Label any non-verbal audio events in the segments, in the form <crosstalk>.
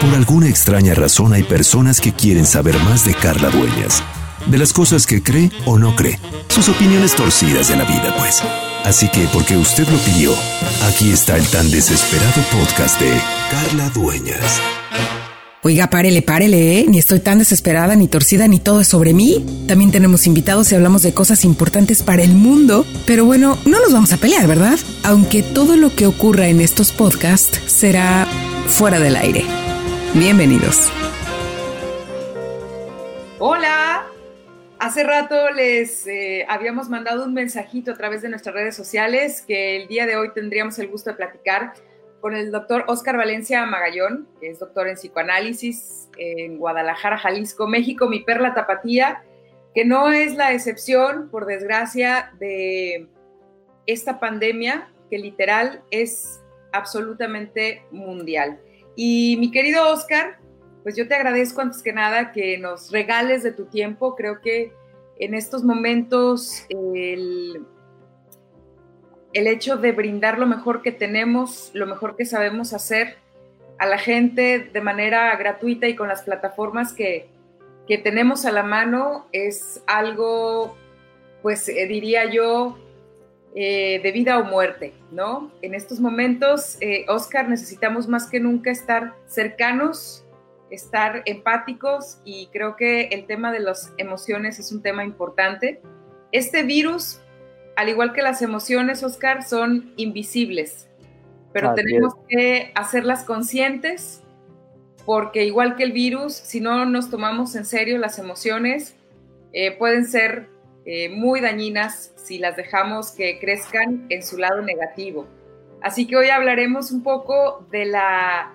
Por alguna extraña razón hay personas que quieren saber más de Carla Dueñas, de las cosas que cree o no cree, sus opiniones torcidas de la vida, pues. Así que, porque usted lo pidió, aquí está el tan desesperado podcast de Carla Dueñas. Oiga, párele, párele, ¿eh? Ni estoy tan desesperada, ni torcida, ni todo es sobre mí. También tenemos invitados y hablamos de cosas importantes para el mundo. Pero bueno, no nos vamos a pelear, ¿verdad? Aunque todo lo que ocurra en estos podcasts será fuera del aire. Bienvenidos. Hola. Hace rato les eh, habíamos mandado un mensajito a través de nuestras redes sociales que el día de hoy tendríamos el gusto de platicar con el doctor Oscar Valencia Magallón, que es doctor en psicoanálisis en Guadalajara, Jalisco, México, mi perla tapatía, que no es la excepción, por desgracia, de esta pandemia que literal es absolutamente mundial. Y mi querido Oscar, pues yo te agradezco antes que nada que nos regales de tu tiempo. Creo que en estos momentos el el hecho de brindar lo mejor que tenemos, lo mejor que sabemos hacer a la gente de manera gratuita y con las plataformas que, tenemos a la mano es algo, pues eh, diría yo, eh, de vida o muerte, ¿no? En estos momentos, eh, Oscar, necesitamos más que nunca estar cercanos, estar empáticos y creo que el tema de las emociones es un tema importante. Este virus al igual que las emociones, Oscar, son invisibles, pero tenemos que hacerlas conscientes porque igual que el virus, si no nos tomamos en serio las emociones, eh, pueden ser eh, muy dañinas si las dejamos que crezcan en su lado negativo. Así que hoy hablaremos un poco de la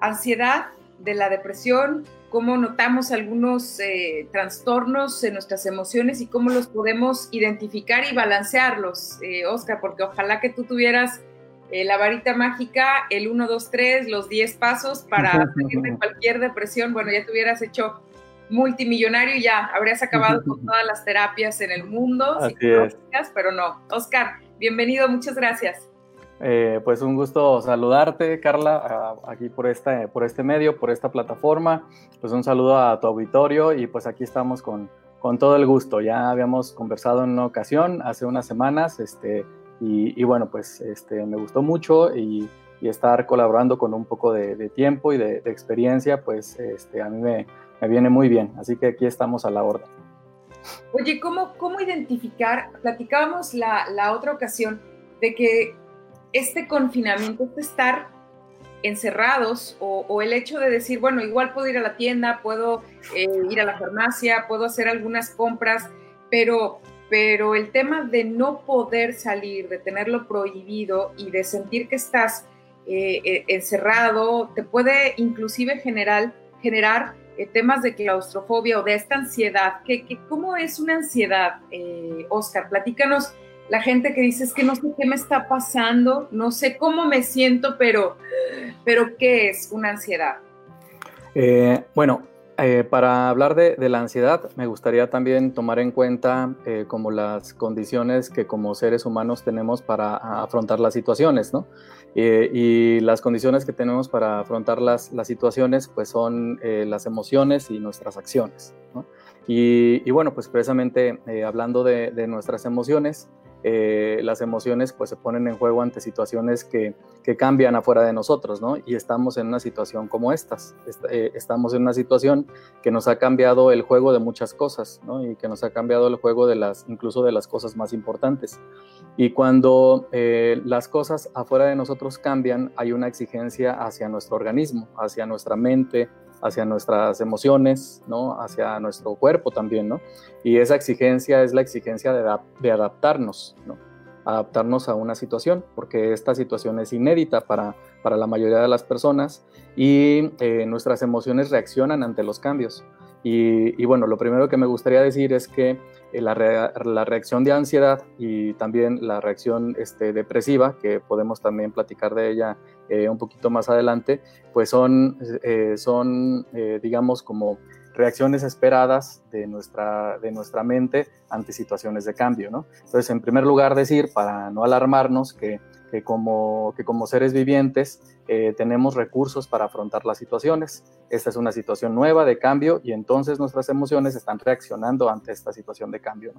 ansiedad, de la depresión, cómo notamos algunos eh, trastornos en nuestras emociones y cómo los podemos identificar y balancearlos, eh, Oscar, porque ojalá que tú tuvieras eh, la varita mágica, el 1, 2, 3, los 10 pasos para salir de <laughs> cualquier depresión. Bueno, ya te hubieras hecho multimillonario y ya habrías acabado con <laughs> todas las terapias en el mundo, pero no. Oscar, bienvenido, muchas gracias. Eh, pues un gusto saludarte, Carla, aquí por este, por este medio, por esta plataforma. Pues un saludo a tu auditorio y pues aquí estamos con, con todo el gusto. Ya habíamos conversado en una ocasión, hace unas semanas, este, y, bueno, pues este, me gustó mucho y, y, estar colaborando con un poco de, tiempo y de, experiencia, pues este, a mí me, me, viene muy bien. Así que aquí estamos a la orden. Oye, ¿cómo, cómo identificar? Platicábamos la, la otra ocasión de que este confinamiento, este estar encerrados o, el hecho de decir, bueno, igual puedo ir a la tienda, puedo eh, ir a la farmacia, puedo hacer algunas compras, pero, pero el tema de no poder salir, de tenerlo prohibido y de sentir que estás eh, eh, encerrado, te puede inclusive generar, generar temas de claustrofobia o de esta ansiedad. ¿Qué, cómo es una ansiedad, Oscar? Platícanos la gente que dice es que no sé qué me está pasando, no sé cómo me siento, pero, pero ¿qué es una ansiedad? Eh, bueno, eh, para hablar de, la ansiedad, me gustaría también tomar en cuenta eh, como las condiciones que como seres humanos tenemos para afrontar las situaciones, ¿no? Y las condiciones que tenemos para afrontar las, las situaciones, pues son las emociones y nuestras acciones, ¿no? y, bueno, pues precisamente hablando de, de nuestras emociones, eh, las emociones pues se ponen en juego ante situaciones que, que, cambian afuera de nosotros, ¿no? Y estamos en una situación como estas, eh, estamos en una situación que nos ha cambiado el juego de muchas cosas, ¿no? Y que nos ha cambiado el juego de las, incluso de las cosas más importantes. Y cuando eh, las cosas afuera de nosotros cambian, hay una exigencia hacia nuestro organismo, hacia nuestra mente, hacia nuestras emociones, ¿no? hacia nuestro cuerpo también, ¿no? Y esa exigencia es la exigencia de, adaptarnos, ¿no? adaptarnos a una situación, porque esta situación es inédita para, para la mayoría de las personas y eh, nuestras emociones reaccionan ante los cambios. Y, bueno, lo primero que me gustaría decir es que eh, la, reacción de ansiedad y también la reacción este, depresiva, que podemos también platicar de ella eh, un poquito más adelante, pues son, eh, son digamos, como reacciones esperadas de nuestra, de nuestra mente ante situaciones de cambio, ¿no? Entonces, en primer lugar, decir, para no alarmarnos, que que como, que como seres vivientes eh, tenemos recursos para afrontar las situaciones. Esta es una situación nueva de cambio y entonces nuestras emociones están reaccionando ante esta situación de cambio.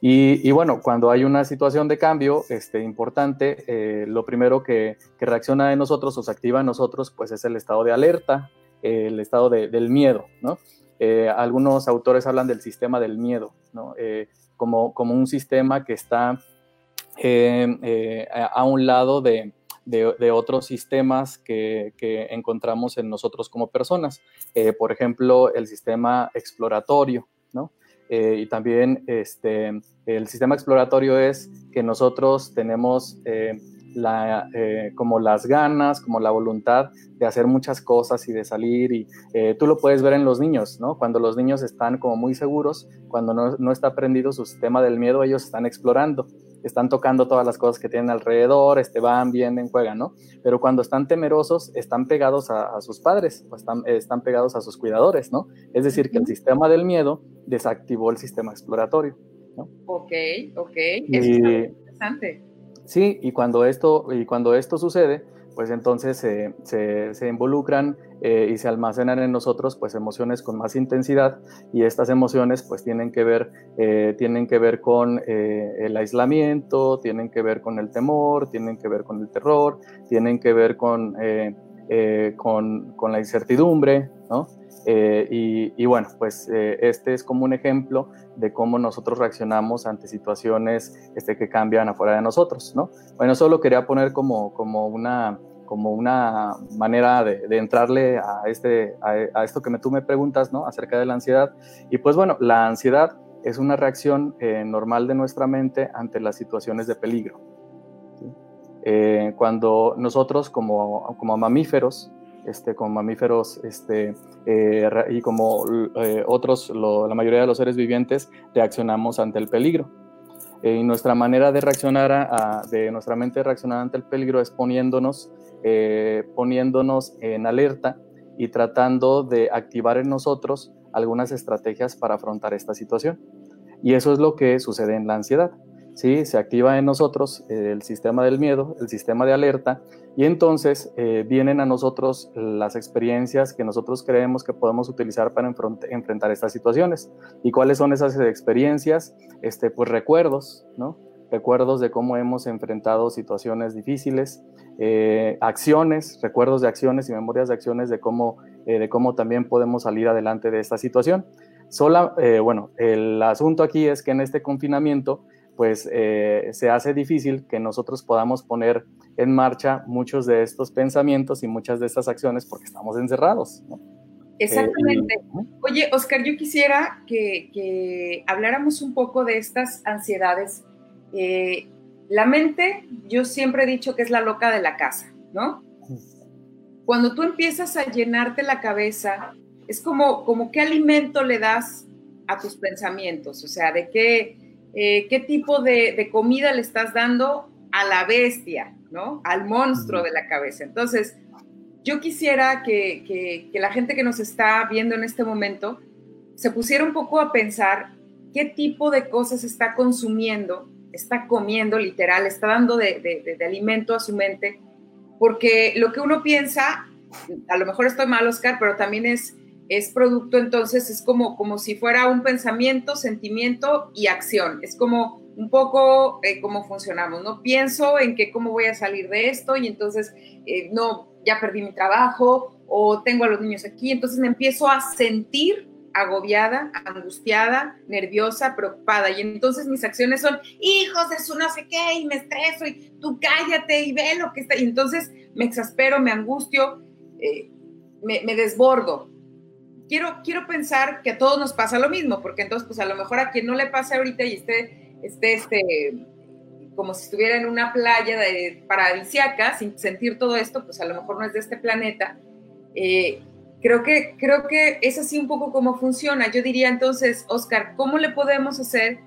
Y, bueno, cuando hay una situación de cambio este, importante, eh, lo primero que, que, reacciona en nosotros o se activa en nosotros, pues es el estado de alerta, el estado del miedo. ¿no? Eh, algunos autores hablan del sistema del miedo, ¿no? como, como un sistema que está a un lado de, de, otros sistemas que, encontramos en nosotros como personas. Eh, por ejemplo, el sistema exploratorio, ¿no? Eh, y también este, el sistema exploratorio es que nosotros tenemos eh, la, como las ganas, como la voluntad de hacer muchas cosas y de salir. Y tú lo puedes ver en los niños, ¿no? Cuando los niños están como muy seguros, cuando no, no está aprendido su sistema del miedo, ellos están explorando están tocando todas las cosas que tienen alrededor, este, van, vienen, juegan, ¿no? Pero cuando están temerosos, están pegados a, sus padres o están, están pegados a sus cuidadores, ¿no? Es decir, que el sistema del miedo desactivó el sistema exploratorio, ¿no? Ok, ok. es interesante. Sí, y cuando esto, y cuando esto sucede, pues entonces se, involucran eh, y se almacenan en nosotros pues emociones con más intensidad y estas emociones pues tienen que ver, eh, tienen que ver con eh, el aislamiento, tienen que ver con el temor, tienen que ver con el terror, tienen que ver con, con, con, la incertidumbre, ¿no? Y, y, bueno, pues este es como un ejemplo de cómo nosotros reaccionamos ante situaciones este, que cambian afuera de nosotros, ¿no? Bueno, solo quería poner como, como una, como una manera de, entrarle a, este, a, esto que tú me preguntas, ¿no? Acerca de la ansiedad. Y pues bueno, la ansiedad es una reacción eh, normal de nuestra mente ante las situaciones de peligro. Eh, cuando nosotros como, como mamíferos, este, como mamíferos este, eh, y como otros, la mayoría de los seres vivientes, reaccionamos ante el peligro. Y nuestra manera de reaccionar, de nuestra mente de reaccionar ante el peligro es poniéndonos eh, poniéndonos en alerta y tratando de activar en nosotros algunas estrategias para afrontar esta situación. Y eso es lo que sucede en la ansiedad. ¿Sí? Se activa en nosotros el sistema del miedo, el sistema de alerta, y entonces eh, vienen a nosotros las experiencias que nosotros creemos que podemos utilizar para enfrentar estas situaciones. ¿Y cuáles son esas experiencias? Este, pues recuerdos, ¿no? Recuerdos de cómo hemos enfrentado situaciones difíciles, eh, acciones, recuerdos de acciones y memorias de acciones de cómo, eh, de cómo también podemos salir adelante de esta situación. Sola, eh, bueno, el asunto aquí es que en este confinamiento, pues se hace difícil que nosotros podamos poner en marcha muchos de estos pensamientos y muchas de estas acciones porque estamos encerrados. Exactamente. Oye, Oscar, yo quisiera que, que, habláramos un poco de estas ansiedades la mente, yo siempre he dicho que es la loca de la casa, ¿no? Cuando tú empiezas a llenarte la cabeza, es como, como qué alimento le das a tus pensamientos, o sea, de qué, eh, qué tipo de, comida le estás dando a la bestia, ¿no? Al monstruo de la cabeza. Entonces, yo quisiera que, que la gente que nos está viendo en este momento se pusiera un poco a pensar qué tipo de cosas está consumiendo está comiendo literal, está dando de, alimento a su mente, porque lo que uno piensa, a lo mejor estoy mal, Oscar, pero también es, es producto, entonces es como, como si fuera un pensamiento, sentimiento y acción. Es como un poco eh, cómo funcionamos, ¿no? Pienso en que cómo voy a salir de esto y entonces, eh, no, ya perdí mi trabajo o tengo a los niños aquí, entonces me empiezo a sentir agobiada, angustiada, nerviosa, preocupada. Y entonces mis acciones son, hijos de su no sé qué, y me estreso, y tú cállate y ve lo que está. Y entonces me exaspero, me angustio, eh, me, desbordo. Quiero, quiero pensar que a todos nos pasa lo mismo, porque entonces, pues a lo mejor a quien no le pase ahorita y esté, esté este, como si estuviera en una playa de, paradisiaca, sin sentir todo esto, pues a lo mejor no es de este planeta. Eh, Creo que, creo que es así un poco como funciona. Yo diría entonces, Oscar, ¿cómo le podemos hacer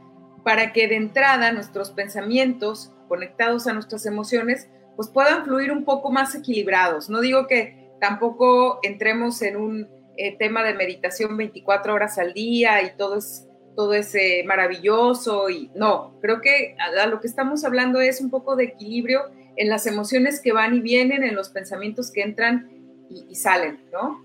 para que de entrada nuestros pensamientos conectados a nuestras emociones pues puedan fluir un poco más equilibrados? No digo que tampoco entremos en un eh, tema de meditación 24 horas al día y todo es, todo es eh, maravilloso y no, creo que a, lo que estamos hablando es un poco de equilibrio en las emociones que van y vienen, en los pensamientos que entran y, salen, ¿no?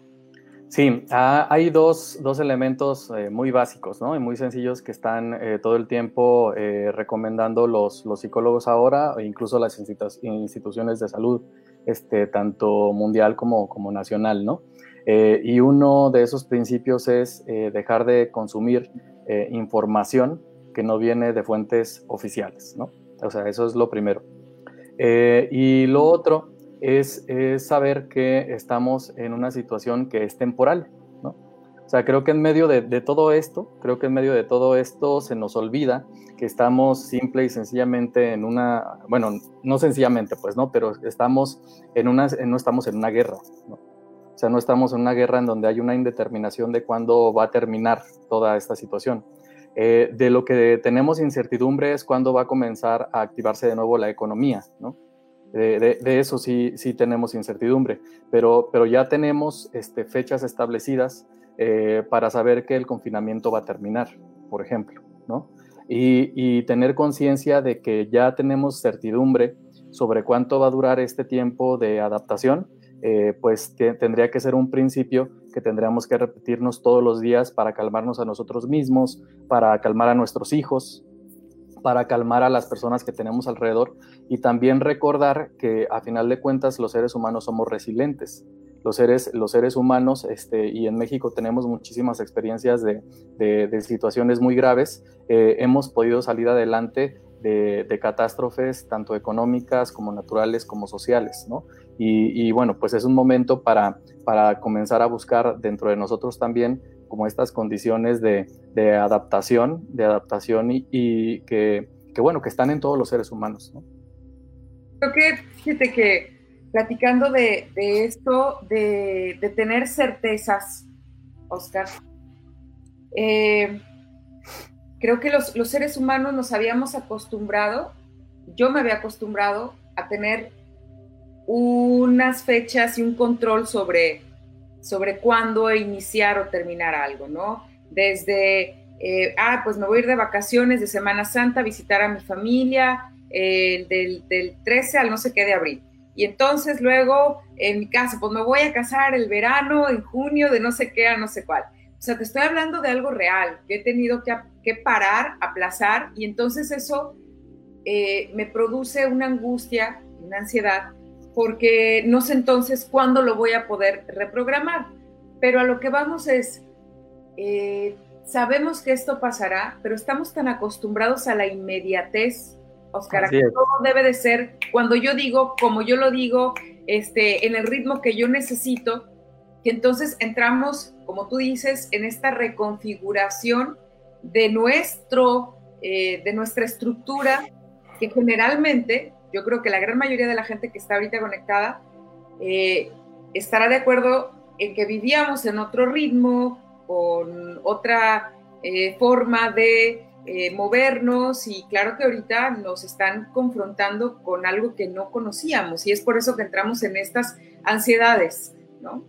Sí, ah, hay dos, elementos eh, muy básicos ¿no? y muy sencillos que están todo el tiempo eh, recomendando los, los, psicólogos ahora e incluso las instituciones de salud, este, tanto mundial como, como nacional. ¿no? Y uno de esos principios es dejar de consumir información que no viene de fuentes oficiales. ¿no? O sea, eso es lo primero. y lo otro es, saber que estamos en una situación que es temporal, ¿no? O sea, creo que en medio de, todo esto, creo que en medio de todo esto se nos olvida que estamos simple y sencillamente en una, bueno, no sencillamente, pues, ¿no? Pero estamos en una, no estamos en una guerra, ¿no? O sea, no estamos en una guerra en donde hay una indeterminación de cuándo va a terminar toda esta situación. Eh, de lo que tenemos incertidumbre es cuándo va a comenzar a activarse de nuevo la economía, ¿no? De, eso sí, sí tenemos incertidumbre, pero, pero ya tenemos este, fechas establecidas eh, para saber que el confinamiento va a terminar, por ejemplo, ¿no? Y, tener conciencia de que ya tenemos certidumbre sobre cuánto va a durar este tiempo de adaptación, eh, pues tendría que ser un principio que tendríamos que repetirnos todos los días para calmarnos a nosotros mismos, para calmar a nuestros hijos, para calmar a las personas que tenemos alrededor y también recordar que a final de cuentas los seres humanos somos resilientes. Los seres, los seres humanos, este, y en México tenemos muchísimas experiencias de, de, situaciones muy graves, eh, hemos podido salir adelante de, de, catástrofes tanto económicas como naturales como sociales, ¿no? Y, bueno, pues es un momento para, para comenzar a buscar dentro de nosotros también como estas condiciones de, adaptación, de adaptación y, que, bueno, que están en todos los seres humanos. Creo que, fíjate que platicando de, esto, de, tener certezas, Oscar, eh, creo que los, los seres humanos nos habíamos acostumbrado, yo me había acostumbrado a tener unas fechas y un control sobre sobre cuándo iniciar o terminar algo, ¿no? Desde, eh, ah, pues me voy a ir de vacaciones de Semana Santa a visitar a mi familia, eh, del, del 13 al no sé qué de abril. Y entonces luego, en mi caso, pues me voy a casar el verano, en junio, de no sé qué a no sé cuál. O sea, te estoy hablando de algo real, que he tenido que, que parar, aplazar, y entonces eso eh, me produce una angustia, una ansiedad, porque no sé entonces cuándo lo voy a poder reprogramar. Pero a lo que vamos es, eh, sabemos que esto pasará, pero estamos tan acostumbrados a la inmediatez, Oscar, que todo debe de ser cuando yo digo, como yo lo digo, este, en el ritmo que yo necesito, que entonces entramos, como tú dices, en esta reconfiguración de nuestro, eh, de nuestra estructura, que generalmente yo creo que la gran mayoría de la gente que está ahorita conectada eh, estará de acuerdo en que vivíamos en otro ritmo, con otra eh, forma de eh, movernos y claro que ahorita nos están confrontando con algo que no conocíamos y es por eso que entramos en estas ansiedades, ¿no?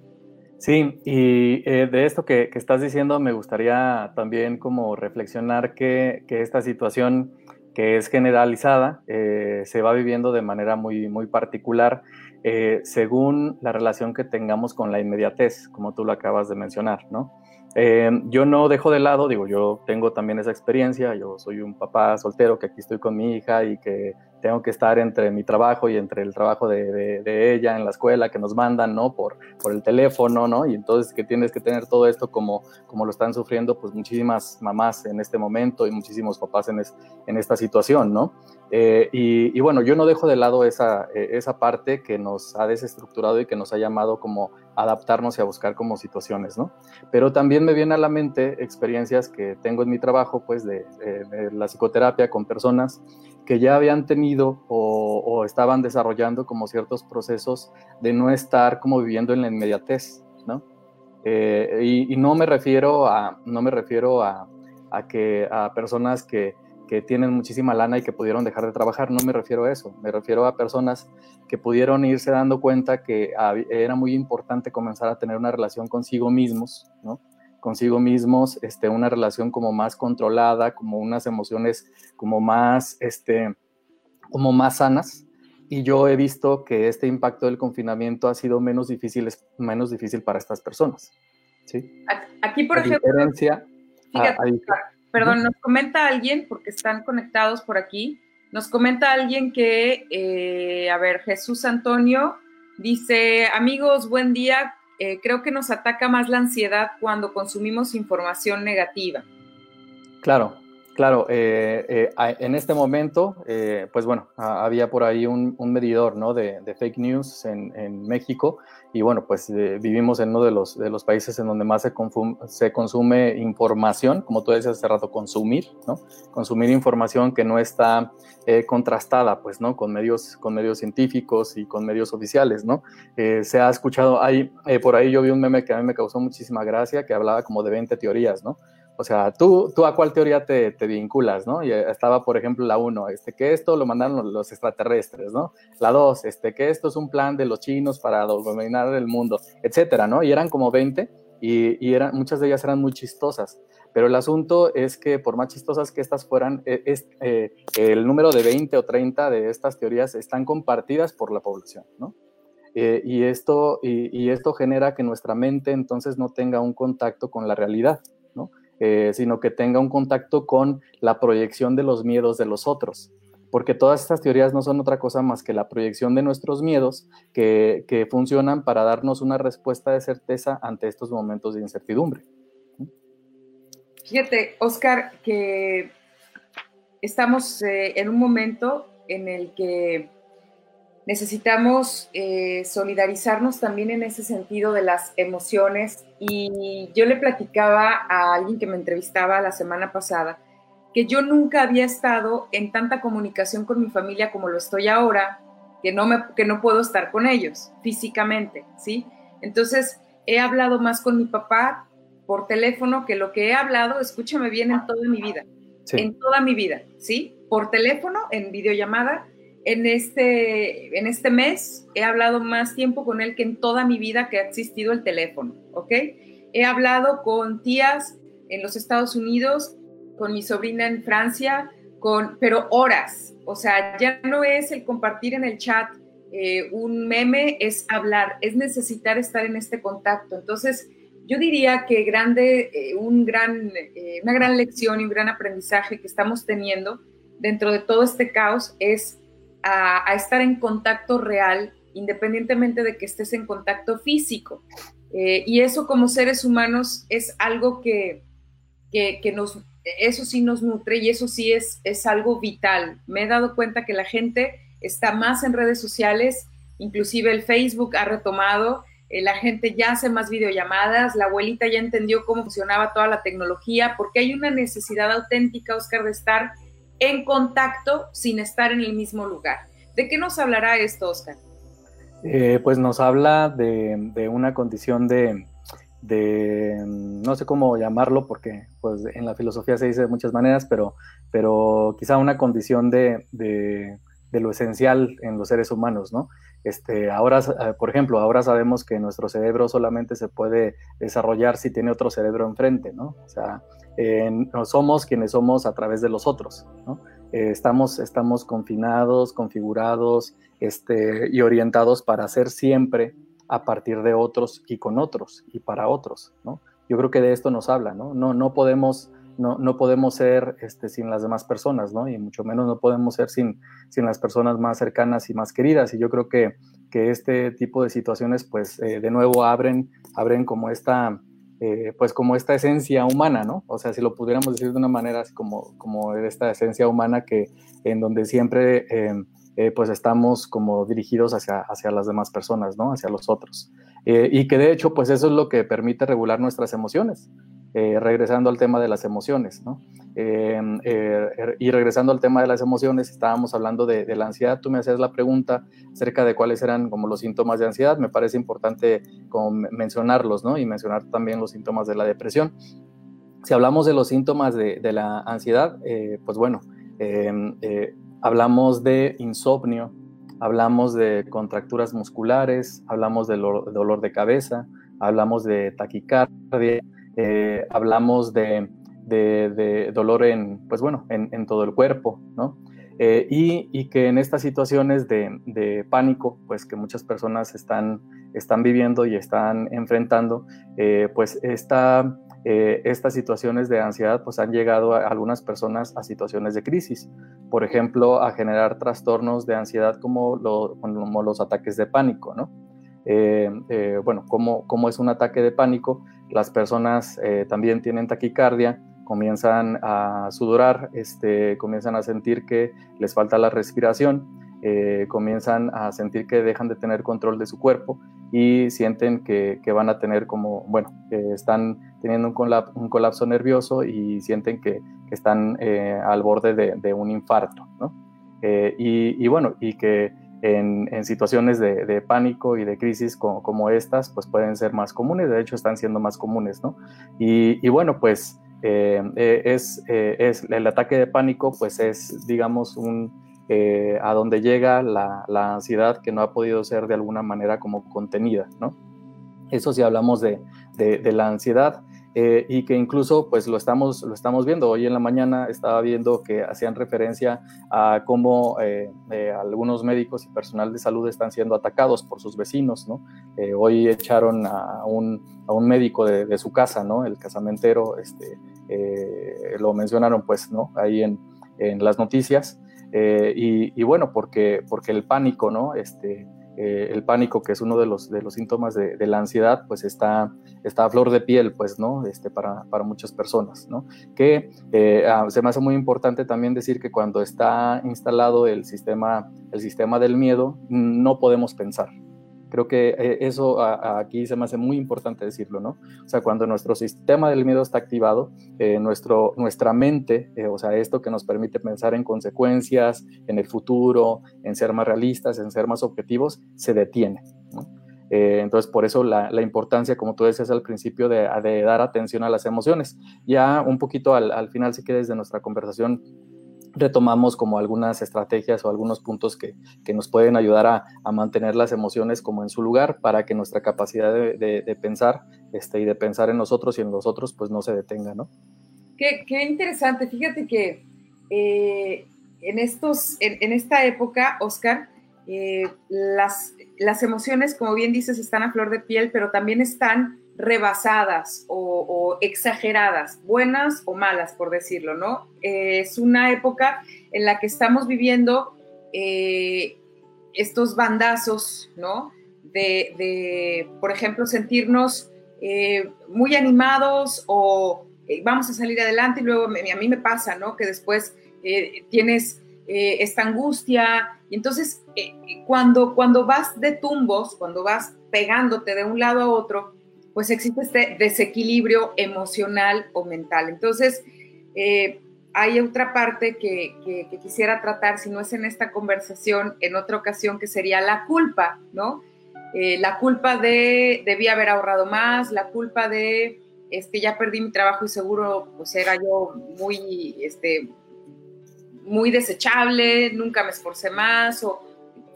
Sí, y de esto que, estás diciendo me gustaría también como reflexionar que, que esta situación que es generalizada, eh, se va viviendo de manera muy, muy particular eh, según la relación que tengamos con la inmediatez, como tú lo acabas de mencionar, ¿no? Eh, yo no dejo de lado, digo, yo tengo también esa experiencia, yo soy un papá soltero que aquí estoy con mi hija y que tengo que estar entre mi trabajo y entre el trabajo de, de, ella en la escuela que nos mandan, ¿no? Por, por el teléfono, ¿no? Y entonces que tienes que tener todo esto como, como lo están sufriendo pues muchísimas mamás en este momento y muchísimos papás en, en esta situación, ¿no? Eh, y, y, bueno, yo no dejo de lado esa, eh, esa parte que nos ha desestructurado y que nos ha llamado como adaptarnos y a buscar como situaciones, ¿no? Pero también me viene a la mente experiencias que tengo en mi trabajo, pues, de, de la psicoterapia con personas que ya habían tenido o, estaban desarrollando como ciertos procesos de no estar como viviendo en la inmediatez, ¿no? Eh, y, no me refiero a, no me refiero a, que, a personas que, que, tienen muchísima lana y que pudieron dejar de trabajar, no me refiero a eso, me refiero a personas que pudieron irse dando cuenta que era muy importante comenzar a tener una relación consigo mismos, ¿no? consigo mismos, este, una relación como más controlada, como unas emociones como más, este, como más sanas, y yo he visto que este impacto del confinamiento ha sido menos difícil, menos difícil para estas personas. ¿sí? Aquí, por ejemplo, perdón, nos comenta alguien, porque están conectados por aquí, nos comenta alguien que, eh, a ver, Jesús Antonio dice, amigos, buen día, eh, creo que nos ataca más la ansiedad cuando consumimos información negativa. Claro, Claro, eh, eh, en este momento, eh, pues bueno, había por ahí un, medidor ¿no? de, fake news en, México y bueno, pues vivimos en uno de los, países en donde más se, se, consume información, como tú decías hace rato, consumir, ¿no? Consumir información que no está contrastada, pues, ¿no? Con medios, con medios científicos y con medios oficiales, ¿no? se ha escuchado, hay, por ahí yo vi un meme que a mí me causó muchísima gracia, que hablaba como de 20 teorías, ¿no? O sea, ¿tú, tú a cuál teoría te, vinculas, ¿no? Y estaba, por ejemplo, la 1, este, que esto lo mandaron los extraterrestres, ¿no? La 2, este, que esto es un plan de los chinos para dominar el mundo, etcétera, ¿no? Y eran como 20 y, eran, muchas de ellas eran muy chistosas. Pero el asunto es que por más chistosas que estas fueran, e, es, eh, el número de 20 o 30 de estas teorías están compartidas por la población, ¿no? Eh, y, esto, y esto genera que nuestra mente entonces no tenga un contacto con la realidad. Eh, sino que tenga un contacto con la proyección de los miedos de los otros. Porque todas estas teorías no son otra cosa más que la proyección de nuestros miedos que, funcionan para darnos una respuesta de certeza ante estos momentos de incertidumbre. Fíjate, Oscar, que estamos eh, en un momento en el que necesitamos eh, solidarizarnos también en ese sentido de las emociones. Y yo le platicaba a alguien que me entrevistaba la semana pasada que yo nunca había estado en tanta comunicación con mi familia como lo estoy ahora, que no, me, que no puedo estar con ellos físicamente, ¿sí? Entonces, he hablado más con mi papá por teléfono que lo que he hablado, escúchame bien, en toda mi vida. En toda mi vida, ¿sí? Por teléfono, en videollamada, en este, en este mes he hablado más tiempo con él que en toda mi vida que ha existido el teléfono, ¿ok? He hablado con tías en los Estados Unidos, con mi sobrina en Francia, con, pero horas. O sea, ya no es el compartir en el chat eh, un meme, es hablar, es necesitar estar en este contacto. Entonces, yo diría que grande, eh, un gran, eh, una gran lección y un gran aprendizaje que estamos teniendo dentro de todo este caos es a, estar en contacto real, independientemente de que estés en contacto físico. Eh, y eso como seres humanos es algo que, que, nos, eso sí nos nutre y eso sí es, es algo vital. Me he dado cuenta que la gente está más en redes sociales, inclusive el Facebook ha retomado, eh, la gente ya hace más videollamadas, la abuelita ya entendió cómo funcionaba toda la tecnología, porque hay una necesidad auténtica, Oscar, de estar en contacto sin estar en el mismo lugar. ¿De qué nos hablará esto, Oscar? Eh, pues nos habla de, una condición de, no sé cómo llamarlo, porque pues en la filosofía se dice de muchas maneras, pero, pero quizá una condición de, lo esencial en los seres humanos, ¿no? Este, ahora, eh, por ejemplo, ahora sabemos que nuestro cerebro solamente se puede desarrollar si tiene otro cerebro enfrente, ¿no? O sea, no somos quienes somos a través de los otros, eh, estamos, estamos confinados, configurados este, y orientados para ser siempre a partir de otros y con otros y para otros, ¿no? Yo creo que de esto nos habla, ¿no? No, no podemos no, no, podemos ser este, sin las demás personas, ¿no? Y mucho menos no podemos ser sin, sin las personas más cercanas y más queridas. Y yo creo que, que este tipo de situaciones, pues, eh, de nuevo abren, abren como esta, eh, pues como esta esencia humana, ¿no? O sea, si lo pudiéramos decir de una manera así como, como esta esencia humana que en donde siempre eh, pues estamos como dirigidos hacia, hacia las demás personas, ¿no? Hacia los otros. y que de hecho pues eso es lo que permite regular nuestras emociones. Regresando al tema de las emociones, ¿no? Em, eh, er, y regresando al tema de las emociones, estábamos hablando de, la ansiedad. Tú me hacías la pregunta acerca de cuáles eran como los síntomas de ansiedad. Me parece importante como mencionarlos, ¿no? Y mencionar también los síntomas de la depresión. Si hablamos de los síntomas de, la ansiedad, eh, pues bueno, eh, hablamos de insomnio, hablamos de contracturas musculares, hablamos de dolor de cabeza, hablamos de taquicardia, hablamos de dolor en, pues bueno, en, todo el cuerpo, ¿no? Eh, y, que en estas situaciones de, pánico, pues que muchas personas están, están viviendo y están enfrentando, eh, pues esta, eh, estas situaciones de ansiedad pues han llegado a algunas personas a situaciones de crisis, por ejemplo, a generar trastornos de ansiedad como, como los ataques de pánico, ¿no? Bueno, como, como es un ataque de pánico, las personas también tienen taquicardia, comienzan a sudorar, este, comienzan a sentir que les falta la respiración, eh, comienzan a sentir que dejan de tener control de su cuerpo y sienten que, van a tener como, bueno, que están teniendo un, colapso, nervioso y sienten que, están eh, al borde de, un infarto, ¿no? Eh, y, bueno, y que en, situaciones de, pánico y de crisis como, estas, pues pueden ser más comunes, de hecho están siendo más comunes, ¿no? Y, y bueno, pues eh, eh, es, eh, es, el ataque de pánico, pues es, digamos, un, a donde llega la, la, ansiedad que no ha podido ser de alguna manera como contenida, ¿no? Eso si hablamos de, de, de la ansiedad. Eh, y que incluso pues lo estamos, lo estamos viendo. Hoy en la mañana estaba viendo que hacían referencia a cómo eh, eh, algunos médicos y personal de salud están siendo atacados por sus vecinos, ¿no? hoy echaron a un, a un médico de, su casa, ¿no? El casamentero, este, lo mencionaron pues, ¿no? Ahí en, en las noticias. Y, y, bueno, porque, porque el pánico, ¿no? Este, eh, el pánico, que es uno de los, de los síntomas de, la ansiedad, pues está, está a flor de piel, pues, ¿no? Este, para, para muchas personas, ¿no? Que eh, ah, se me hace muy importante también decir que cuando está instalado el sistema, el sistema del miedo, no podemos pensar, Creo que eh, eso aquí se me hace muy importante decirlo, ¿no? O sea, cuando nuestro sistema del miedo está activado, eh, nuestro, nuestra mente, eh, o sea, esto que nos permite pensar en consecuencias, en el futuro, en ser más realistas, en ser más objetivos, se detiene. entonces, por eso la, importancia, como tú decías al principio, de, dar atención a las emociones. Ya un poquito al, al final, si quieres, de nuestra conversación, retomamos como algunas estrategias o algunos puntos que, nos pueden ayudar a, mantener las emociones como en su lugar para que nuestra capacidad de, pensar este, y de pensar en nosotros y en los otros pues no se detenga, ¿no? Qué, interesante. Fíjate que eh, en, estos, en, esta época, Oscar, eh, las, las emociones, como bien dices, están a flor de piel, pero también están rebasadas o, exageradas, buenas o malas, por decirlo, ¿no? Eh, es una época en la que estamos viviendo eh, estos bandazos, ¿no? De, por ejemplo, sentirnos eh, muy animados o vamos a salir adelante y luego a mí me pasa, ¿no? Que después tienes esta angustia y entonces cuando, cuando vas de tumbos, cuando vas pegándote de un lado a otro, pues existe este desequilibrio emocional o mental. Entonces, eh, hay otra parte que, quisiera tratar, si no es en esta conversación, en otra ocasión, que sería la culpa, ¿no? Eh, la culpa de debí haber ahorrado más, la culpa de este, ya perdí mi trabajo y seguro pues era yo muy, este, muy desechable, nunca me esforcé más, o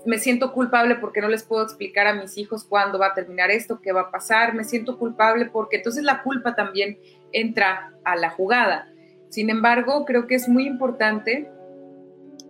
me siento culpable porque no les puedo explicar a mis hijos cuándo va a terminar esto, qué va a pasar, me siento culpable porque entonces la culpa también entra a la jugada. Sin embargo, creo que es muy importante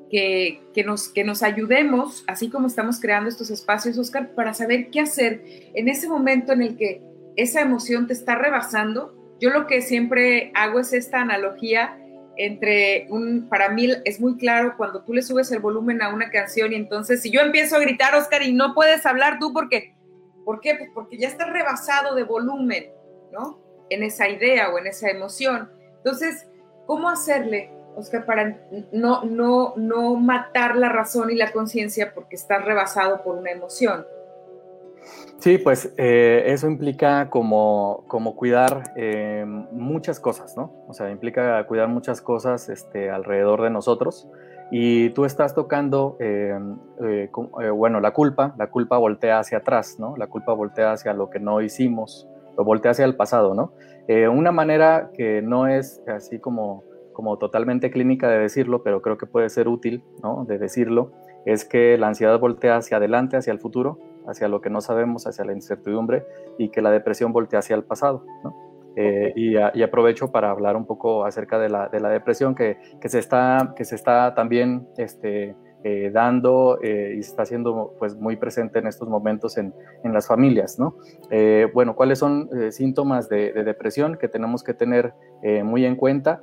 que, nos, que nos ayudemos, así como estamos creando estos espacios, Oscar, para saber qué hacer en ese momento en el que esa emoción te está rebasando. Yo lo que siempre hago es esta analogía entre un, para mí es muy claro cuando tú le subes el volumen a una canción y entonces si yo empiezo a gritar, Oscar, y no puedes hablar tú porque, ¿por qué? Pues porque ya estás rebasado de volumen, ¿no? En esa idea o en esa emoción. Entonces, ¿cómo hacerle, Oscar, para no, no, no matar la razón y la conciencia porque estás rebasado por una emoción? Sí, pues eh, eso implica como, como cuidar eh, muchas cosas, ¿no? O sea, implica cuidar muchas cosas este, alrededor de nosotros. Y tú estás tocando, eh, bueno, la culpa, la culpa voltea hacia atrás, ¿no? La culpa voltea hacia lo que no hicimos, o voltea hacia el pasado, ¿no? una manera que no es así como, como totalmente clínica de decirlo, pero creo que puede ser útil, ¿no? De decirlo, es que la ansiedad voltea hacia adelante, hacia el futuro, hacia lo que no sabemos, hacia la incertidumbre y que la depresión voltea hacia el pasado. Eh, y, aprovecho para hablar un poco acerca de la, de la depresión que, que, se está, que se está también este, eh, dando eh, y está siendo pues, muy presente en estos momentos en, en las familias. ¿no? bueno, ¿cuáles son síntomas de, de, depresión que tenemos que tener muy en cuenta?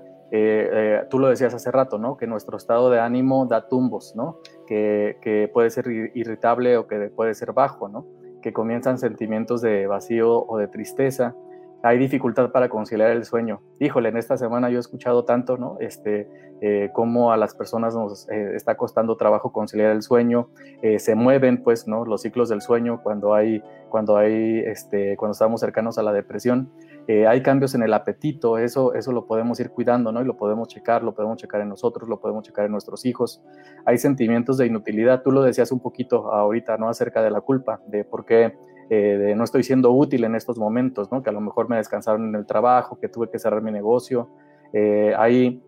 Tú lo decías hace rato, ¿no? Que nuestro estado de ánimo da tumbos, ¿no? Que, puede ser irritable o que puede ser bajo, ¿no? Que comienzan sentimientos de vacío o de tristeza, hay dificultad para conciliar el sueño. Híjole, en esta semana yo he escuchado tanto, ¿no? Este, eh, cómo a las personas nos eh, está costando trabajo conciliar el sueño, eh, se mueven, pues, ¿no? Los ciclos del sueño cuando hay, cuando hay, este, cuando estamos cercanos a la depresión. Hay cambios en el apetito, eso, eso lo podemos ir cuidando, ¿no? Y lo podemos checar, lo podemos checar en nosotros, lo podemos checar en nuestros hijos. Hay sentimientos de inutilidad, tú lo decías un poquito ahorita, ¿no? Acerca de la culpa, de por qué eh, no estoy siendo útil en estos momentos, ¿no? que a lo mejor me descansaron en el trabajo, que tuve que cerrar mi negocio, eh, hay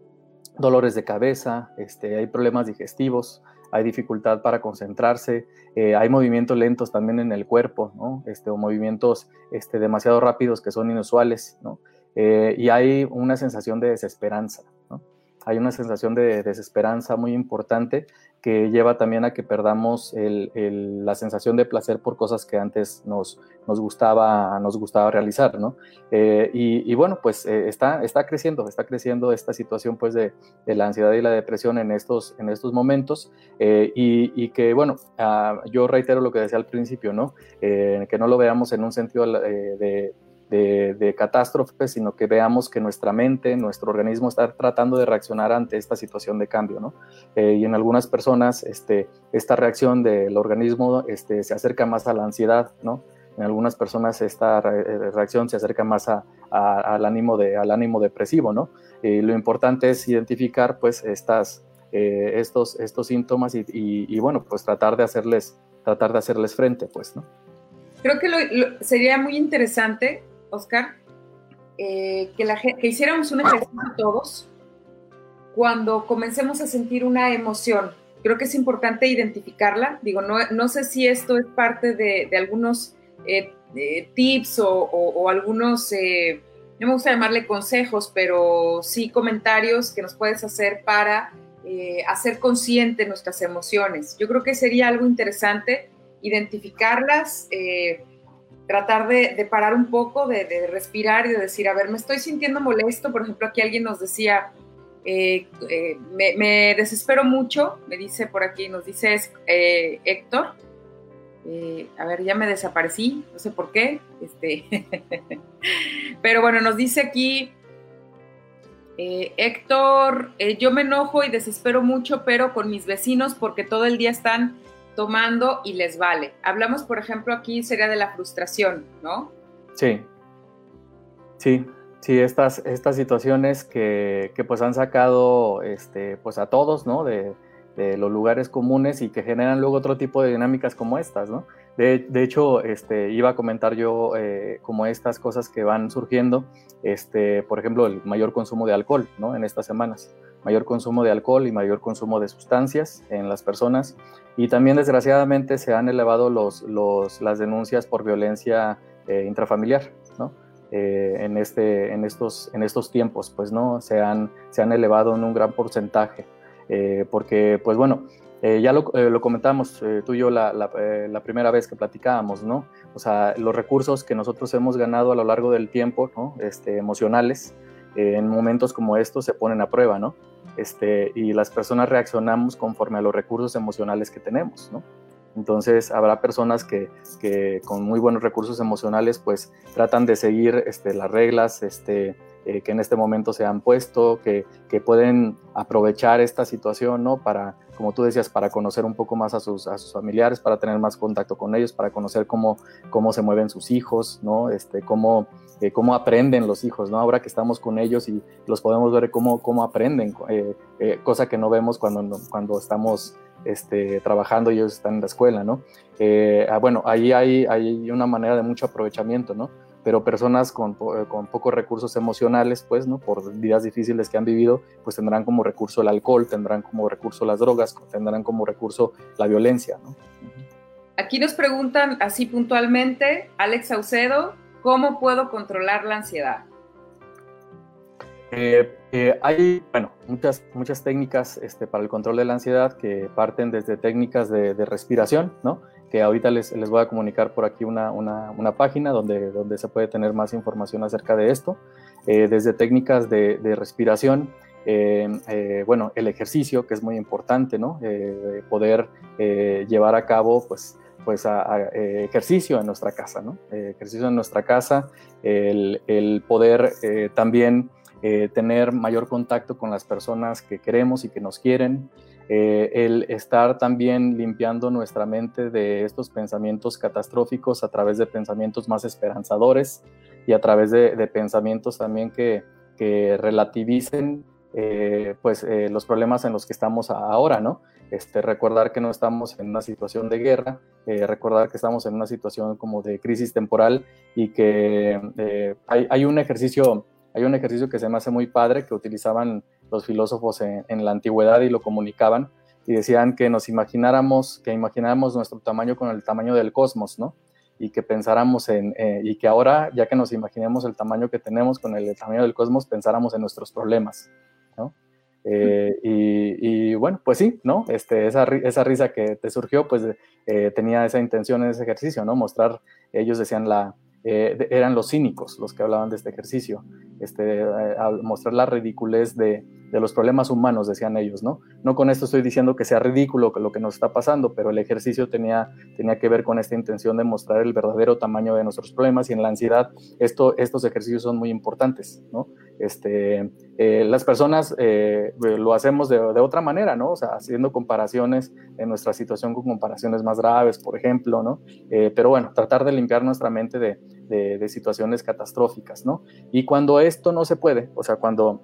dolores de cabeza, este, hay problemas digestivos, hay dificultad para concentrarse, eh, hay movimientos lentos también en el cuerpo, ¿no? este, o movimientos este, demasiado rápidos que son inusuales, ¿no? y hay una sensación de desesperanza. Hay una sensación de desesperanza muy importante que lleva también a que perdamos la sensación de placer por cosas que antes nos, nos, gustaba, nos gustaba realizar, ¿no? Eh, y, bueno, pues eh, está, está creciendo, está creciendo esta situación pues de, la ansiedad y la depresión en estos, en estos momentos eh, y, que, bueno, ah, yo reitero lo que decía al principio, ¿no? que no lo veamos en un sentido de de, catástrofe, sino que veamos que nuestra mente, nuestro organismo está tratando de reaccionar ante esta situación de cambio, ¿no? Eh, y en algunas personas este, esta reacción del organismo este, se acerca más a la ansiedad, ¿no? En algunas personas esta eh, reacción se acerca más al, ánimo de, al ánimo depresivo, ¿no? Y lo importante es identificar, pues, estas, eh, estos, estos síntomas y, bueno, pues tratar de hacerles, tratar de hacerles frente, pues, ¿no? Creo que sería muy interesante Oscar, eh, que, la, que hiciéramos un ejercicio todos cuando comencemos a sentir una emoción. Creo que es importante identificarla. Digo, no, no sé si esto es parte de, algunos eh, tips o, algunos, eh, no me gusta llamarle consejos, pero sí comentarios que nos puedes hacer para hacer consciente nuestras emociones. Yo creo que sería algo interesante identificarlas tratar de, parar un poco, de, respirar y de decir, a ver, me estoy sintiendo molesto. Por ejemplo, aquí alguien nos decía, eh, eh, me, desespero mucho, me dice por aquí, nos dice eh, Héctor. a ver, ya me desaparecí, no sé por qué. Este, <laughs> pero bueno, nos dice aquí Héctor, yo me enojo y desespero mucho, pero con mis vecinos porque todo el día están tomando y les vale. Hablamos, por ejemplo, aquí sería de la frustración, ¿no? Sí, sí, sí, estas, estas situaciones que, pues han sacado este, pues a todos, ¿no? De, los lugares comunes y que generan luego otro tipo de dinámicas como estas, ¿no? De, hecho, este, iba a comentar yo eh, como estas cosas que van surgiendo, este, por ejemplo, el mayor consumo de alcohol, ¿no? En estas semanas mayor consumo de alcohol y mayor consumo de sustancias en las personas. Y también desgraciadamente se han elevado los, los, las denuncias por violencia eh, intrafamiliar, ¿no? Eh, en, este, en, estos, en estos tiempos, pues, ¿no? Se han, se han elevado en un gran porcentaje, eh, porque, pues, bueno, ya lo, lo comentamos tú y yo la, la, la, primera vez que platicábamos, ¿no? O sea, los recursos que nosotros hemos ganado a lo largo del tiempo, ¿no? Este, emocionales, en momentos como estos se ponen a prueba, ¿no? Este, y las personas reaccionamos conforme a los recursos emocionales que tenemos. Entonces habrá personas que, con muy buenos recursos emocionales pues tratan de seguir este, las reglas este, eh, que en este momento se han puesto, que, pueden aprovechar esta situación, ¿no? Para, como tú decías, para conocer un poco más a sus, familiares, para tener más contacto con ellos, para conocer cómo, cómo se mueven sus hijos, ¿no? Este, cómo, eh, cómo aprenden los hijos, ¿no? Ahora que estamos con ellos y los podemos ver cómo, cómo aprenden, eh, eh, cosa que no vemos cuando, cuando estamos este, trabajando y ellos están en la escuela, ¿no? Ah, bueno, ahí hay, hay una manera de mucho aprovechamiento, ¿no? Pero personas con, con, pocos recursos emocionales, pues, ¿no? Por vidas difíciles que han vivido, pues tendrán como recurso el alcohol, tendrán como recurso las drogas, tendrán como recurso la violencia, ¿no? Aquí nos preguntan así puntualmente, Alex Saucedo, ¿Cómo puedo controlar la ansiedad? Eh, eh, hay, bueno, muchas, muchas técnicas este, para el control de la ansiedad que parten desde técnicas de, respiración, ¿no? Que ahorita les, les, voy a comunicar por aquí una, una, página donde, donde se puede tener más información acerca de esto. Eh, desde técnicas de, de respiración, bueno, el ejercicio, que es muy importante, ¿no? poder llevar a cabo, pues, pues a, ejercicio en nuestra casa, ¿no? ejercicio en nuestra casa, el, poder también eh, tener mayor contacto con las personas que queremos y que nos quieren, eh, el estar también limpiando nuestra mente de estos pensamientos catastróficos a través de pensamientos más esperanzadores y a través de, pensamientos también que, relativicen eh, pues los problemas en los que estamos ahora, ¿no? Este, recordar que no estamos en una situación de guerra, recordar que estamos en una situación como de crisis temporal y que hay, hay, un ejercicio hay un ejercicio que se me hace muy padre que utilizaban los filósofos en, la antigüedad y lo comunicaban y decían que nos imagináramos, que imagináramos nuestro tamaño con el tamaño del cosmos, ¿no? Y que pensáramos en, eh, y que ahora, ya que nos imaginemos el tamaño que tenemos con el, tamaño del cosmos, pensáramos en nuestros problemas, ¿no? Eh, y, bueno, pues sí, ¿no? Este, esa, esa risa que te surgió, pues eh, tenía esa intención en ese ejercicio, ¿no? Mostrar, ellos decían la, eh, eran los cínicos los que hablaban de este ejercicio, este, mostrar la ridiculez de, de los problemas humanos, decían ellos, ¿no? No con esto estoy diciendo que sea ridículo lo que nos está pasando, pero el ejercicio tenía, tenía que ver con esta intención de mostrar el verdadero tamaño de nuestros problemas y en la ansiedad esto, estos ejercicios son muy importantes, ¿no? Este, eh, las personas eh, lo hacemos de, otra manera, ¿no? O sea, haciendo comparaciones en nuestra situación con comparaciones más graves, por ejemplo, ¿no? Eh, pero bueno, tratar de limpiar nuestra mente de, de situaciones catastróficas, ¿no? Y cuando esto no se puede, o sea, cuando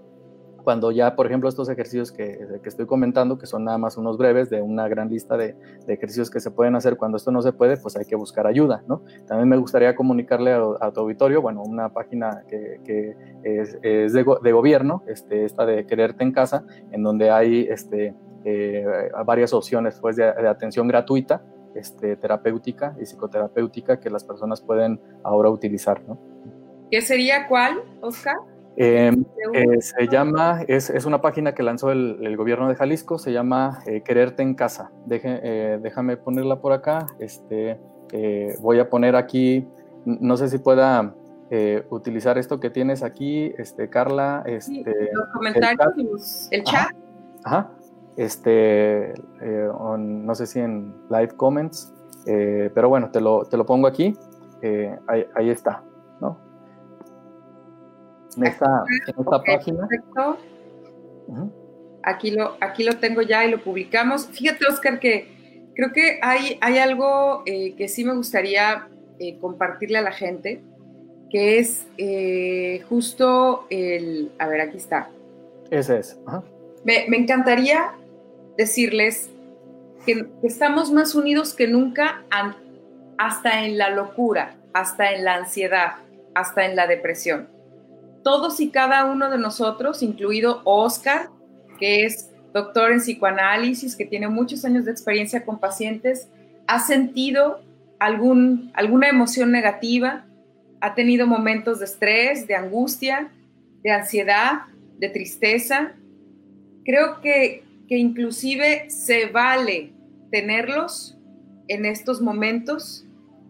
cuando ya, por ejemplo, estos ejercicios que, estoy comentando, que son nada más unos breves de una gran lista de, ejercicios que se pueden hacer cuando esto no se puede, pues hay que buscar ayuda, ¿no? También me gustaría comunicarle a, tu auditorio, bueno, una página que, que es, es de, de, gobierno, este, esta de Quererte en Casa, en donde hay este, eh, varias opciones pues, de, atención gratuita, este, terapéutica y psicoterapéutica que las personas pueden ahora utilizar, ¿no? ¿Qué sería cuál, Oscar? Em, eh, se llama, es, es, una página que lanzó el, el, gobierno de Jalisco, se llama eh, Quererte en Casa. Deje, eh, déjame ponerla por acá. Este, voy a poner aquí, no sé si pueda utilizar esto que tienes aquí, este, Carla. Este, los comentarios, el chat. Ajá. Este, no sé si en live comments, pero bueno, te lo, te lo pongo aquí. Ahí, ahí está, ¿no? En esta, página. Aquí lo, aquí lo tengo ya y lo publicamos. Fíjate, Oscar, que creo que hay, hay algo eh, que sí me gustaría eh, compartirle a la gente, que es eh, justo el... A ver, aquí está. Ese es. Me, me, encantaría decirles que, que, estamos más unidos que nunca hasta en la locura, hasta en la ansiedad, hasta en la depresión todos y cada uno de nosotros, incluido Oscar, que es doctor en psicoanálisis, que tiene muchos años de experiencia con pacientes, ha sentido alguna emoción negativa, ha tenido momentos de estrés, de angustia, de ansiedad, de tristeza. Creo que, que inclusive se vale tenerlos en estos momentos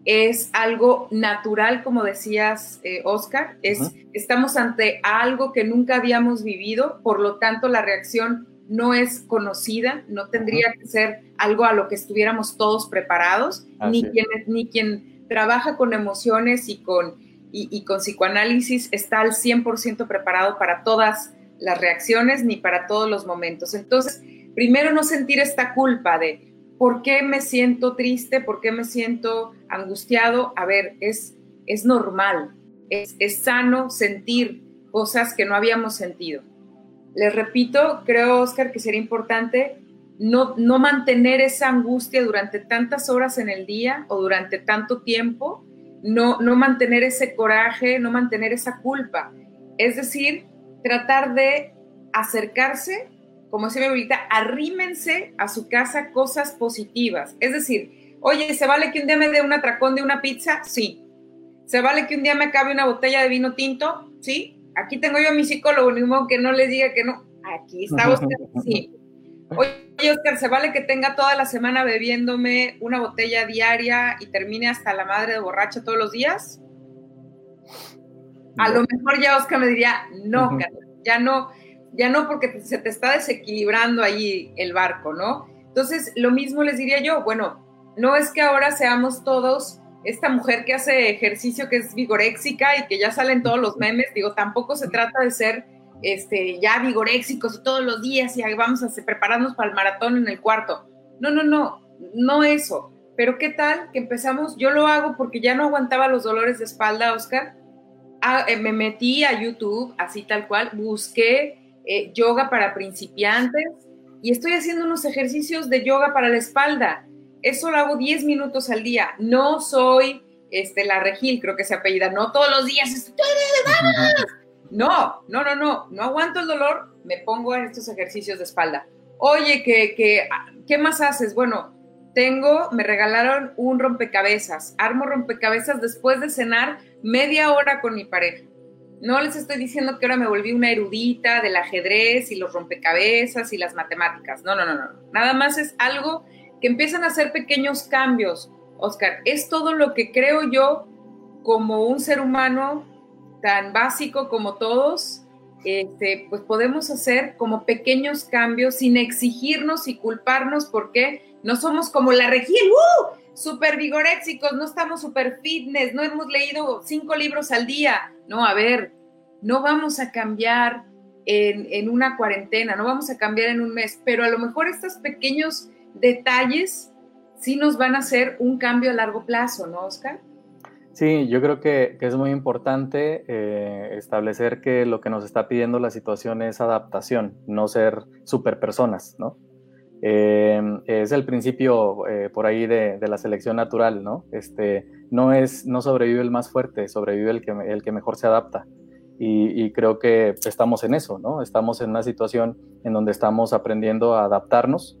es algo natural, como decías, eh, Oscar, es, estamos ante algo que nunca habíamos vivido, por lo tanto la reacción no es conocida, no tendría que ser algo a lo que estuviéramos todos preparados, ni quien, ni quien trabaja con emociones y con, y, con psicoanálisis está al 100% preparado para todas las reacciones ni para todos los momentos. Entonces, primero no sentir esta culpa de, ¿Por qué me siento triste? ¿Por qué me siento angustiado? A ver, es, es normal, es, es sano sentir cosas que no habíamos sentido. Les repito, creo, Oscar, que sería importante no, no mantener esa angustia durante tantas horas en el día o durante tanto tiempo, no, no mantener ese coraje, no mantener esa culpa. Es decir, tratar de acercarse como decía mi abuelita, arrímense a su casa cosas positivas. Es decir, oye, ¿se vale que un día me dé un atracón de una pizza? Sí. ¿Se vale que un día me acabe una botella de vino tinto? Sí. aquí tengo yo a mi psicólogo, ni modo que no le diga que no. Aquí está Oscar, sí. Oye, Oscar, ¿se vale que tenga toda la semana bebiéndome una botella diaria y termine hasta la madre de borracha todos los días? A lo mejor ya Oscar me diría, no, ya no, ya no porque se te está desequilibrando ahí el barco, ¿no? Entonces, lo mismo les diría yo, bueno, no es que ahora seamos todos esta mujer que hace ejercicio que es vigoréxica y que ya salen todos los memes, digo, tampoco se trata de ser este, ya vigoréxicos todos los días y vamos a prepararnos para el maratón en el cuarto. No, no, no, no eso. Pero qué tal que empezamos, yo lo hago porque ya no aguantaba los dolores de espalda, Oscar. Ah, eh, me metí a YouTube, así tal cual, busqué eh, yoga para principiantes y estoy haciendo unos ejercicios de yoga para la espalda. Eso lo hago 10 minutos al día. No soy este, la Regil, creo que se apellida, no todos los días. No, no, no, no, no aguanto el dolor, me pongo en estos ejercicios de espalda. Oye, ¿qué, qué, más haces? Bueno, tengo, me regalaron un rompecabezas. Armo rompecabezas después de cenar media hora con mi pareja. No les estoy diciendo que ahora me volví una erudita del ajedrez y los rompecabezas y las matemáticas. No, no, no, no. Nada más es algo que empiezan a hacer pequeños cambios. Oscar, es todo lo que creo yo como un ser humano tan básico como todos, este, pues podemos hacer como pequeños cambios sin exigirnos y culparnos porque no somos como la región, ¡uh! Super vigoréxicos, no estamos super fitness, no hemos leído cinco libros al día. No, a ver, no vamos a cambiar en, en una cuarentena, no vamos a cambiar en un mes, pero a lo mejor estos pequeños detalles sí nos van a hacer un cambio a largo plazo, ¿no, Oscar? Sí, yo creo que, es muy importante eh, establecer que lo que nos está pidiendo la situación es adaptación, no ser superpersonas, ¿no? Eh, es el principio eh, por ahí de, la selección natural, ¿no? Este, no, es, no sobrevive el más fuerte, sobrevive el que, el que mejor se adapta. Y, creo que estamos en eso, ¿no? Estamos en una situación en donde estamos aprendiendo a adaptarnos.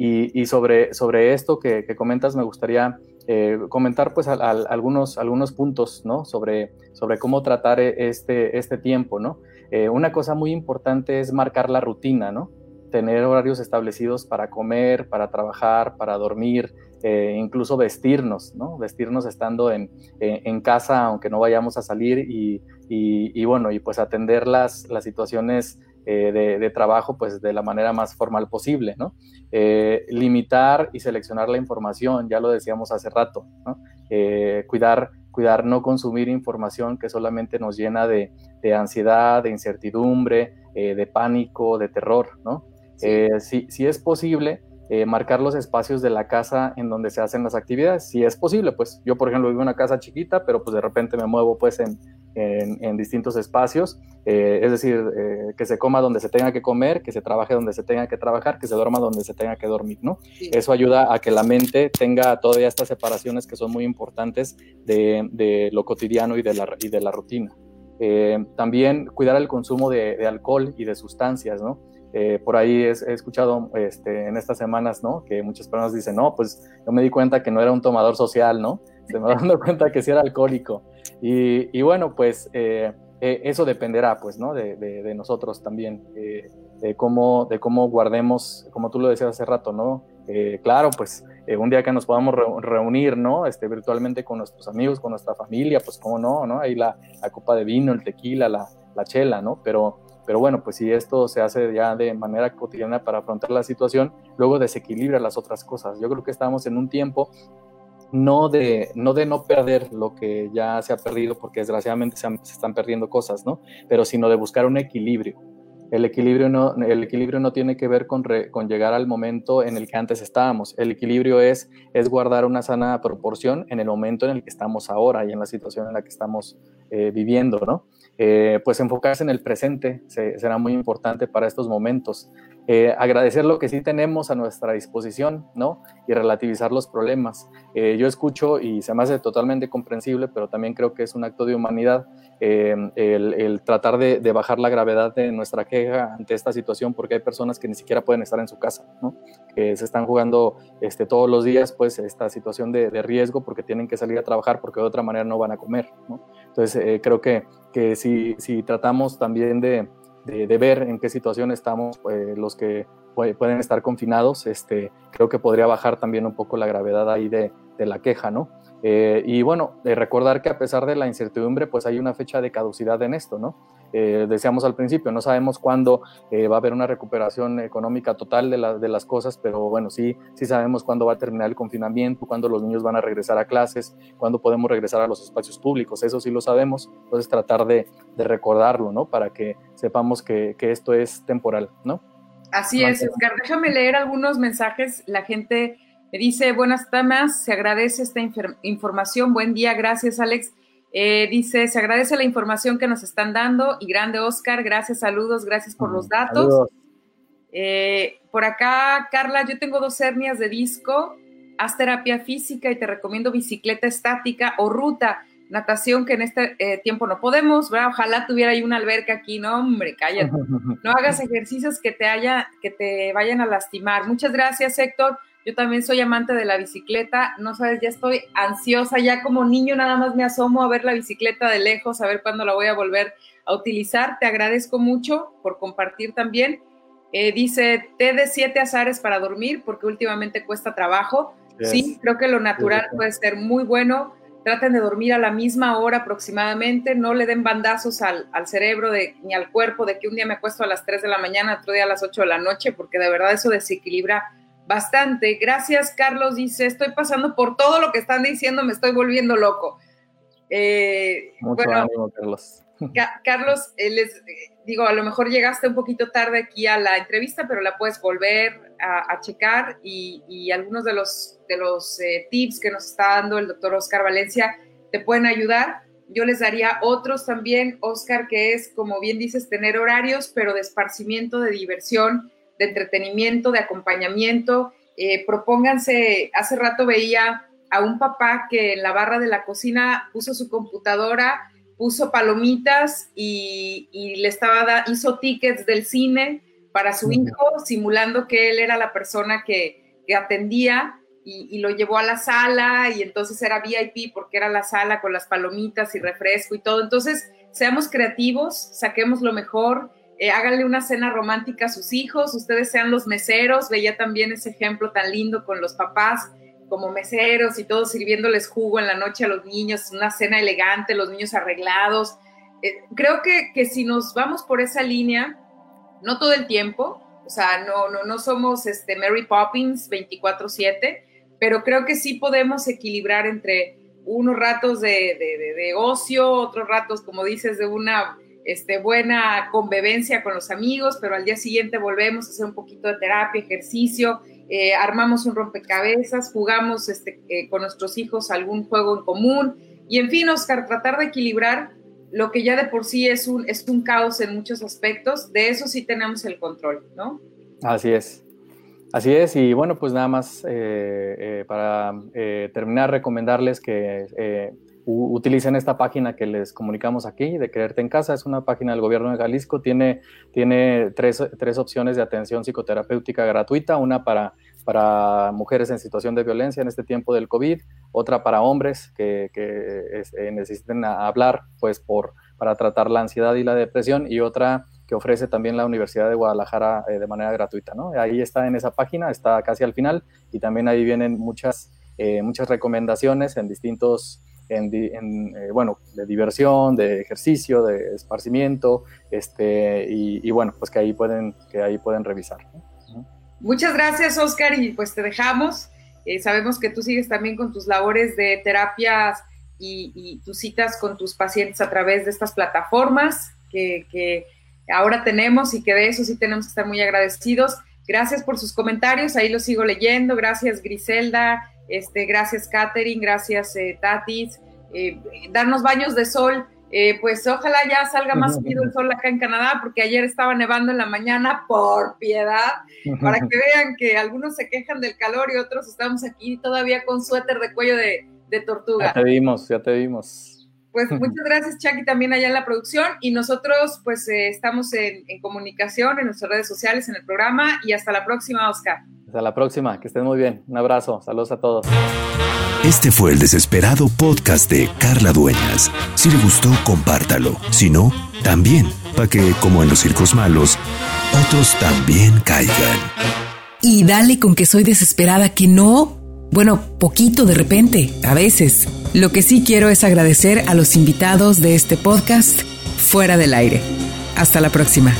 Y, sobre, sobre esto que, comentas, me gustaría eh, comentar pues algunos, algunos puntos ¿no? sobre, sobre cómo tratar e, este, este tiempo. ¿no? Eh, una cosa muy importante es marcar la rutina, ¿no? tener horarios establecidos para comer, para trabajar, para dormir, eh, incluso vestirnos, ¿no? vestirnos estando en, en, casa aunque no vayamos a salir y, y, y, bueno, y pues atender las, las situaciones eh, de, trabajo pues de la manera más formal posible, ¿no? Eh, limitar y seleccionar la información, ya lo decíamos hace rato, ¿no? Eh, cuidar, cuidar no consumir información que solamente nos llena de, ansiedad, de incertidumbre, de pánico, de terror, ¿no? si, si, es posible, marcar los espacios de la casa en donde se hacen las actividades, si es posible, pues yo por ejemplo vivo en una casa chiquita, pero pues de repente me muevo pues en, en, distintos espacios, eh, es decir, eh, que se coma donde se tenga que comer, que se trabaje donde se tenga que trabajar, que se duerma donde se tenga que dormir, ¿no? Eso ayuda a que la mente tenga todavía estas separaciones que son muy importantes de, lo cotidiano y de la, y de la rutina. Eh, también cuidar el consumo de, alcohol y de sustancias, ¿no? por ahí he, escuchado este, en estas semanas, ¿no? Que muchas personas dicen, no, pues yo me di cuenta que no era un tomador social, ¿no? Se me dando cuenta que sí era alcohólico. Y, bueno, pues eh, eh, eso dependerá, pues, ¿no? De, nosotros también, eh, de, cómo, de cómo guardemos, como tú lo decías hace rato, ¿no? claro, pues un día que nos podamos reunir, ¿no? Este, virtualmente con nuestros amigos, con nuestra familia, pues cómo no, ¿no? Ahí la, copa de vino, el tequila, la, la chela, ¿no? Pero, pero bueno, pues si esto se hace ya de manera cotidiana para afrontar la situación, luego desequilibra las otras cosas. Yo creo que estamos en un tiempo no de, no de no perder lo que ya se ha perdido, porque desgraciadamente se, están perdiendo cosas, ¿no? Pero sino de buscar un equilibrio. El equilibrio no, el equilibrio no tiene que ver con, con, llegar al momento en el que antes estábamos. El equilibrio es, es guardar una sana proporción en el momento en el que estamos ahora y en la situación en la que estamos eh, viviendo, ¿no? Eh, pues enfocarse en el presente será muy importante para estos momentos. Eh, agradecer lo que sí tenemos a nuestra disposición, ¿no? Y relativizar los problemas. Eh, yo escucho y se me hace totalmente comprensible, pero también creo que es un acto de humanidad eh, el, tratar de, bajar la gravedad de nuestra queja ante esta situación, porque hay personas que ni siquiera pueden estar en su casa, ¿no? Que se están jugando este, todos los días, pues, esta situación de, riesgo porque tienen que salir a trabajar porque de otra manera no van a comer, ¿no? Entonces, creo que, que si, si tratamos también de de, ver en qué situación estamos pues, los que pueden estar confinados, este, creo que podría bajar también un poco la gravedad ahí de, la queja, ¿no? Eh, y bueno, de recordar que a pesar de la incertidumbre, pues hay una fecha de caducidad en esto, ¿no? Eh, decíamos al principio, no sabemos cuándo eh, va a haber una recuperación económica total de, de, las cosas, pero bueno, sí, sí sabemos cuándo va a terminar el confinamiento, cuándo los niños van a regresar a clases, cuándo podemos regresar a los espacios públicos, eso sí lo sabemos, entonces tratar de, de recordarlo, ¿no? Para que sepamos que, que, esto es temporal, ¿no? Así es, Edgar. Déjame leer algunos mensajes. La gente me dice, buenas tamas, se agradece esta información. Buen día, gracias, Alex. Eh, dice, se agradece la información que nos están dando y grande Oscar, gracias, saludos, gracias por los datos. Eh, por acá, Carla, yo tengo dos hernias de disco, haz terapia física y te recomiendo bicicleta estática o ruta, natación que en este eh, tiempo no podemos, ojalá tuviera ahí una alberca aquí, no hombre, cállate, <laughs> no hagas ejercicios que te, haya, que te vayan a lastimar. Muchas gracias, Héctor. Yo también soy amante de la bicicleta, no sabes, ya estoy ansiosa, ya como niño nada más me asomo a ver la bicicleta de lejos, a ver cuándo la voy a volver a utilizar. Te agradezco mucho por compartir también. Eh, dice, té de siete azares para dormir porque últimamente cuesta trabajo. Sí, creo que lo natural puede ser muy bueno. Traten de dormir a la misma hora aproximadamente, no le den bandazos al, al, cerebro de, ni al cuerpo de que un día me acuesto a las 3 de la mañana, otro día a las 8 de la noche, porque de verdad eso desequilibra bastante. Gracias, Carlos. Dice, estoy pasando por todo lo que están diciendo, me estoy volviendo loco. Eh, Mucho ánimo, Carlos. <laughs> Carlos, eh, les eh, digo, a lo mejor llegaste un poquito tarde aquí a la entrevista, pero la puedes volver a, checar y, algunos de los, de los tips que nos está dando el doctor Oscar Valencia te pueden ayudar. Yo les daría otros también, Oscar, que es, como bien dices, tener horarios, pero de esparcimiento, de diversión, de entretenimiento, de acompañamiento. Eh, propónganse, hace rato veía a un papá que en la barra de la cocina puso su computadora, puso palomitas y, le estaba hizo tickets del cine para su hijo, simulando que él era la persona que, atendía y, y, lo llevó a la sala y entonces era VIP porque era la sala con las palomitas y refresco y todo. Entonces, seamos creativos, saquemos lo mejor, eh, háganle una cena romántica a sus hijos, ustedes sean los meseros, veía también ese ejemplo tan lindo con los papás como meseros y todos sirviéndoles jugo en la noche a los niños, una cena elegante, los niños arreglados. Eh, creo que, que, si nos vamos por esa línea, no todo el tiempo, o sea, no, no, no somos este Mary Poppins 24/7, pero creo que sí podemos equilibrar entre unos ratos de, de, de ocio, otros ratos, como dices, de una este, buena convivencia con los amigos, pero al día siguiente volvemos a hacer un poquito de terapia, ejercicio, eh, armamos un rompecabezas, jugamos este, eh, con nuestros hijos algún juego en común y en fin, Oscar, tratar de equilibrar lo que ya de por sí es un, es un caos en muchos aspectos, de eso sí tenemos el control, ¿no? Así es. Así es, y bueno, pues nada más eh, para terminar, recomendarles que utilicen esta página que les comunicamos aquí, de Quererte en Casa. Es una página del gobierno de Jalisco. Tiene, tiene tres, tres opciones de atención psicoterapéutica gratuita. Una para, para mujeres en situación de violencia en este tiempo del COVID. Otra para hombres que, eh, necesiten hablar pues, por, para tratar la ansiedad y la depresión. Y otra que ofrece también la Universidad de Guadalajara eh, de manera gratuita. ¿no? Ahí está en esa página, está casi al final. Y también ahí vienen muchas, eh, muchas recomendaciones en distintos en, bueno, de diversión, de ejercicio, de esparcimiento, este, y, bueno, pues que ahí pueden, que ahí pueden revisar. Muchas gracias, Oscar, y pues te dejamos. Eh, sabemos que tú sigues también con tus labores de terapias y, tus citas con tus pacientes a través de estas plataformas que, ahora tenemos y que de eso sí tenemos que estar muy agradecidos. Gracias por sus comentarios, ahí los sigo leyendo. Gracias, Griselda, este, gracias Katherine, gracias eh, Tatis. Eh, darnos baños de sol Eh, pues ojalá ya salga más subido el sol acá en Canadá, porque ayer estaba nevando en la mañana, por piedad, para que vean que algunos se quejan del calor y otros estamos aquí todavía con suéter de cuello de, tortuga. Ya te vimos, ya te vimos. Pues muchas gracias, Chucky, también allá en la producción. Y nosotros, pues, eh, estamos en, en, comunicación en nuestras redes sociales, en el programa. Y hasta la próxima, Oscar. Hasta la próxima, que estén muy bien. Un abrazo, saludos a todos. Este fue el desesperado podcast de Carla Dueñas. Si le gustó, compártalo. Si no, también, para que, como en los circos malos, otros también caigan. Y dale con que soy desesperada, que no. Bueno, poquito de repente, a veces. Lo que sí quiero es agradecer a los invitados de este podcast fuera del aire. Hasta la próxima.